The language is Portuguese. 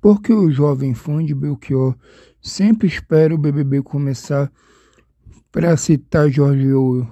Porque o jovem fã de Belchior sempre espera o BBB começar para citar Jorge Ouro.